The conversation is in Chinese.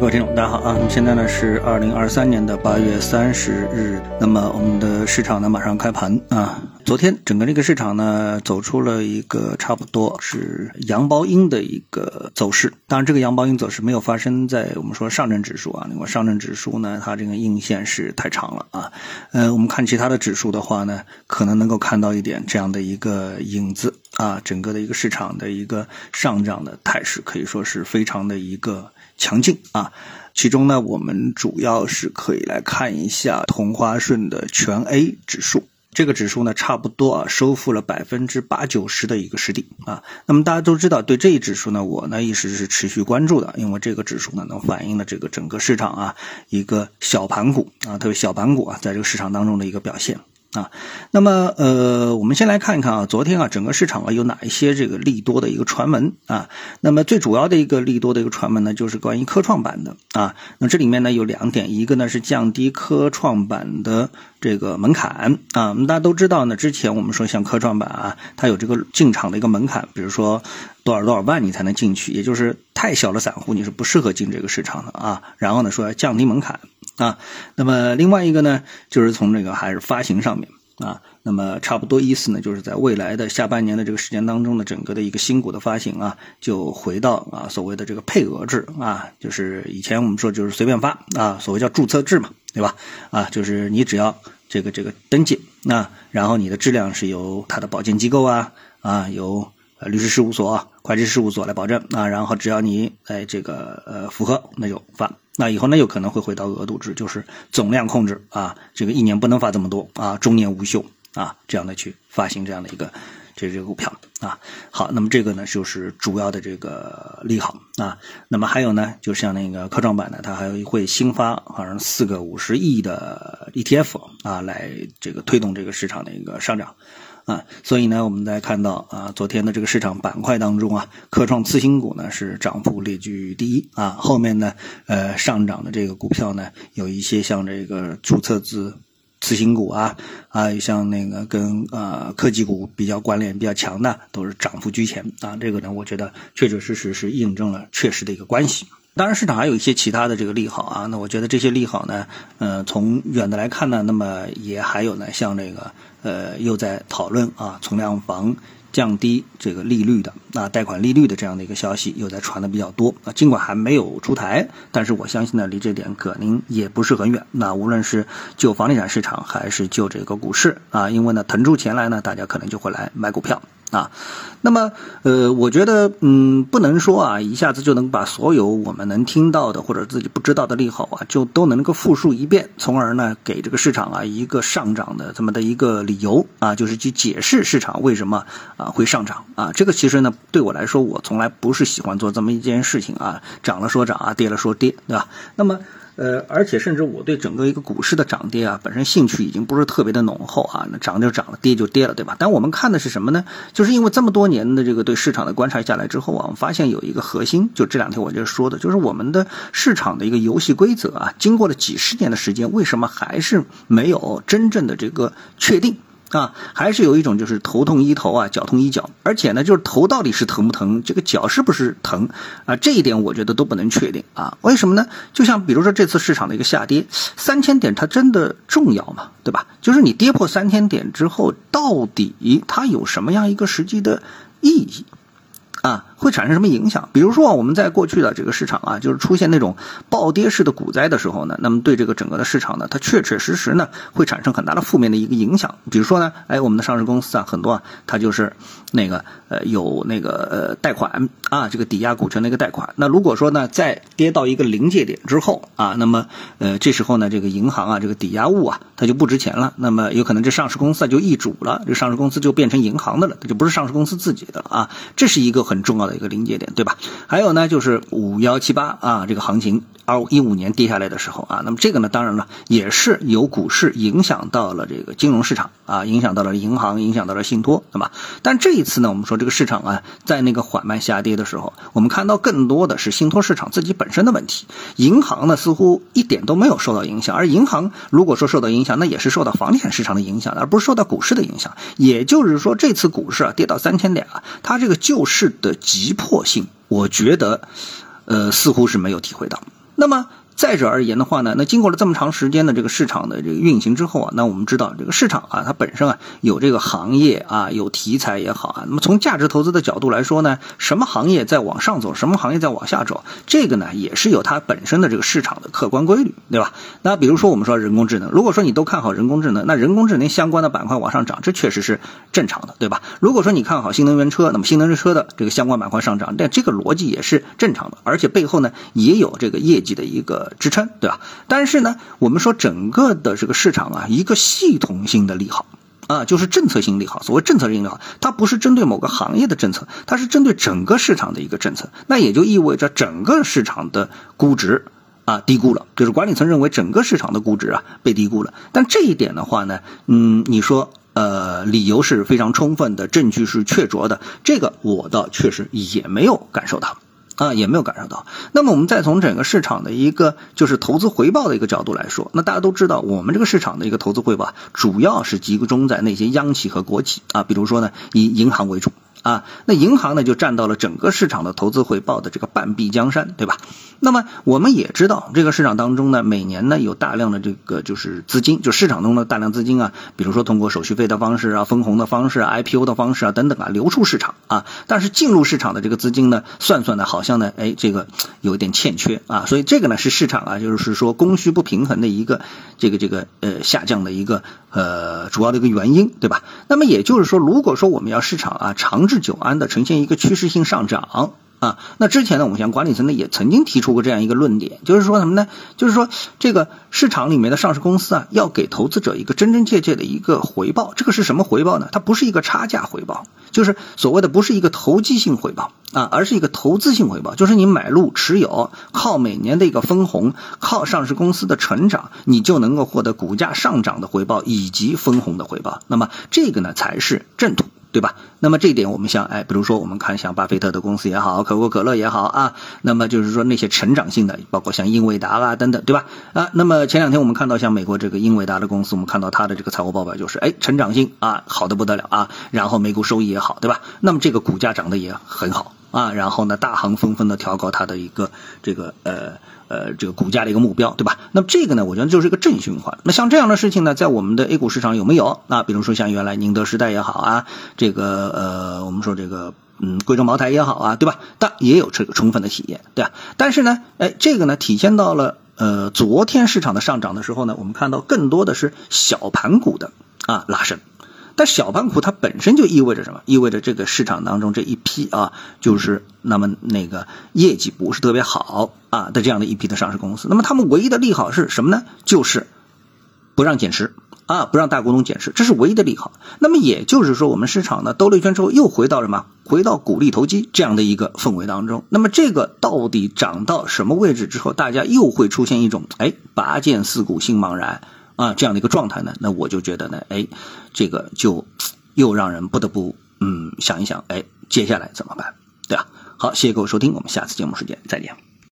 各位听众，大家好啊！那么现在呢是二零二三年的八月三十日，那么我们的市场呢马上开盘啊。昨天整个这个市场呢走出了一个差不多是阳包阴的一个走势，当然这个阳包阴走势没有发生在我们说上证指数啊，因为上证指数呢它这个阴线是太长了啊。呃，我们看其他的指数的话呢，可能能够看到一点这样的一个影子啊，整个的一个市场的一个上涨的态势可以说是非常的一个。强劲啊！其中呢，我们主要是可以来看一下同花顺的全 A 指数，这个指数呢，差不多啊收复了百分之八九十的一个失地啊。那么大家都知道，对这一指数呢，我呢一直是持续关注的，因为这个指数呢，能反映了这个整个市场啊一个小盘股啊，特别小盘股啊，在这个市场当中的一个表现。啊，那么呃，我们先来看一看啊，昨天啊，整个市场啊有哪一些这个利多的一个传闻啊？那么最主要的一个利多的一个传闻呢，就是关于科创板的啊。那这里面呢有两点，一个呢是降低科创板的这个门槛啊。我们大家都知道呢，之前我们说像科创板啊，它有这个进场的一个门槛，比如说多少多少万你才能进去，也就是太小的散户你是不适合进这个市场的啊。然后呢说要降低门槛。啊，那么另外一个呢，就是从这个还是发行上面啊，那么差不多意思呢，就是在未来的下半年的这个时间当中呢，整个的一个新股的发行啊，就回到啊所谓的这个配额制啊，就是以前我们说就是随便发啊，所谓叫注册制嘛，对吧？啊，就是你只要这个这个登记，那然后你的质量是由它的保荐机构啊啊由。律师事务所、会计事务所来保证啊，然后只要你哎这个呃符合，那就发。那以后呢，有可能会回到额度制，就是总量控制啊，这个一年不能发这么多啊，中年无休啊，这样的去发行这样的一个这这个股票啊。好，那么这个呢就是主要的这个利好啊。那么还有呢，就像那个科创板呢，它还会新发好像四个五十亿的 ETF 啊，来这个推动这个市场的一个上涨。啊，所以呢，我们再看到啊，昨天的这个市场板块当中啊，科创次新股呢是涨幅列居第一啊。后面呢，呃，上涨的这个股票呢，有一些像这个注册制次新股啊，啊，像那个跟呃科技股比较关联比较强的，都是涨幅居前啊。这个呢，我觉得确确实实是印证了确实的一个关系。当然，市场还有一些其他的这个利好啊。那我觉得这些利好呢，呃，从远的来看呢，那么也还有呢，像这个呃，又在讨论啊，存量房降低这个利率的啊，贷款利率的这样的一个消息又在传的比较多啊。尽管还没有出台，但是我相信呢，离这点可能也不是很远。那无论是就房地产市场还是就这个股市啊，因为呢，腾出钱来呢，大家可能就会来买股票。啊，那么呃，我觉得嗯，不能说啊，一下子就能把所有我们能听到的或者自己不知道的利好啊，就都能够复述一遍，从而呢，给这个市场啊一个上涨的这么的一个理由啊，就是去解释市场为什么啊会上涨啊。这个其实呢，对我来说，我从来不是喜欢做这么一件事情啊，涨了说涨啊，跌了说跌，对吧？那么。呃，而且甚至我对整个一个股市的涨跌啊，本身兴趣已经不是特别的浓厚啊。那涨就涨了，跌就跌了，对吧？但我们看的是什么呢？就是因为这么多年的这个对市场的观察下来之后啊，我们发现有一个核心，就这两天我就说的，就是我们的市场的一个游戏规则啊，经过了几十年的时间，为什么还是没有真正的这个确定？啊，还是有一种就是头痛医头啊，脚痛医脚，而且呢，就是头到底是疼不疼，这个脚是不是疼啊？这一点我觉得都不能确定啊。为什么呢？就像比如说这次市场的一个下跌，三千点它真的重要吗？对吧？就是你跌破三千点之后，到底它有什么样一个实际的意义？啊，会产生什么影响？比如说，我们在过去的这个市场啊，就是出现那种暴跌式的股灾的时候呢，那么对这个整个的市场呢，它确确实实呢会产生很大的负面的一个影响。比如说呢，哎，我们的上市公司啊，很多啊，它就是那个呃有那个呃贷款啊，这个抵押股权的一个贷款。那如果说呢，在跌到一个临界点之后啊，那么呃这时候呢，这个银行啊，这个抵押物啊，它就不值钱了。那么有可能这上市公司啊就易主了，这上市公司就变成银行的了，它就不是上市公司自己的了啊。这是一个。很重要的一个临界点，对吧？还有呢，就是五幺七八啊，这个行情二一五年跌下来的时候啊，那么这个呢，当然了，也是由股市影响到了这个金融市场啊，影响到了银行，影响到了信托，对吧？但这一次呢，我们说这个市场啊，在那个缓慢下跌的时候，我们看到更多的是信托市场自己本身的问题，银行呢似乎一点都没有受到影响，而银行如果说受到影响，那也是受到房地产市场的影响，而不是受到股市的影响。也就是说，这次股市啊跌到三千点啊，它这个救市。的急急迫性，我觉得，呃，似乎是没有体会到。那么。再者而言的话呢，那经过了这么长时间的这个市场的这个运行之后啊，那我们知道这个市场啊，它本身啊有这个行业啊，有题材也好啊。那么从价值投资的角度来说呢，什么行业在往上走，什么行业在往下走，这个呢也是有它本身的这个市场的客观规律，对吧？那比如说我们说人工智能，如果说你都看好人工智能，那人工智能相关的板块往上涨，这确实是正常的，对吧？如果说你看好新能源车，那么新能源车的这个相关板块上涨，但这个逻辑也是正常的，而且背后呢也有这个业绩的一个。支撑对吧？但是呢，我们说整个的这个市场啊，一个系统性的利好啊，就是政策性利好。所谓政策性利好，它不是针对某个行业的政策，它是针对整个市场的一个政策。那也就意味着整个市场的估值啊低估了，就是管理层认为整个市场的估值啊被低估了。但这一点的话呢，嗯，你说呃，理由是非常充分的，证据是确凿的，这个我倒确实也没有感受到。啊，也没有感受到。那么我们再从整个市场的一个就是投资回报的一个角度来说，那大家都知道，我们这个市场的一个投资回报主要是集中在那些央企和国企啊，比如说呢，以银行为主。啊，那银行呢就占到了整个市场的投资回报的这个半壁江山，对吧？那么我们也知道，这个市场当中呢，每年呢有大量的这个就是资金，就市场中的大量资金啊，比如说通过手续费的方式啊、分红的方式、啊 IPO 的方式啊等等啊流出市场啊，但是进入市场的这个资金呢，算算呢，好像呢，哎，这个有一点欠缺啊，所以这个呢是市场啊，就是说供需不平衡的一个这个这个呃下降的一个呃主要的一个原因，对吧？那么也就是说，如果说我们要市场啊长。治久安的呈现一个趋势性上涨啊，那之前呢，我们像管理层呢也曾经提出过这样一个论点，就是说什么呢？就是说这个市场里面的上市公司啊，要给投资者一个真真切切的一个回报。这个是什么回报呢？它不是一个差价回报，就是所谓的不是一个投机性回报啊，而是一个投资性回报，就是你买入持有，靠每年的一个分红，靠上市公司的成长，你就能够获得股价上涨的回报以及分红的回报。那么这个呢，才是正途。对吧？那么这一点，我们像哎，比如说我们看像巴菲特的公司也好，可口可乐也好啊，那么就是说那些成长性的，包括像英伟达啦等等，对吧？啊，那么前两天我们看到像美国这个英伟达的公司，我们看到它的这个财务报表就是哎，成长性啊好的不得了啊，然后每股收益也好，对吧？那么这个股价涨得也很好啊，然后呢，大行纷纷的调高它的一个这个呃。呃，这个股价的一个目标，对吧？那么这个呢，我觉得就是一个正循环。那像这样的事情呢，在我们的 A 股市场有没有？那比如说像原来宁德时代也好啊，这个呃，我们说这个嗯，贵州茅台也好啊，对吧？但也有这个充分的体验，对吧？但是呢，哎，这个呢，体现到了呃，昨天市场的上涨的时候呢，我们看到更多的是小盘股的啊拉升。但小盘股它本身就意味着什么？意味着这个市场当中这一批啊，就是那么那个业绩不是特别好啊的这样的一批的上市公司。那么他们唯一的利好是什么呢？就是不让减持啊，不让大股东减持，这是唯一的利好。那么也就是说，我们市场呢兜了一圈之后，又回到什么？回到鼓励投机这样的一个氛围当中。那么这个到底涨到什么位置之后，大家又会出现一种哎，拔剑四顾心茫然。啊，这样的一个状态呢，那我就觉得呢，哎，这个就又让人不得不嗯想一想，哎，接下来怎么办？对吧？好，谢谢各位收听，我们下次节目时间再见。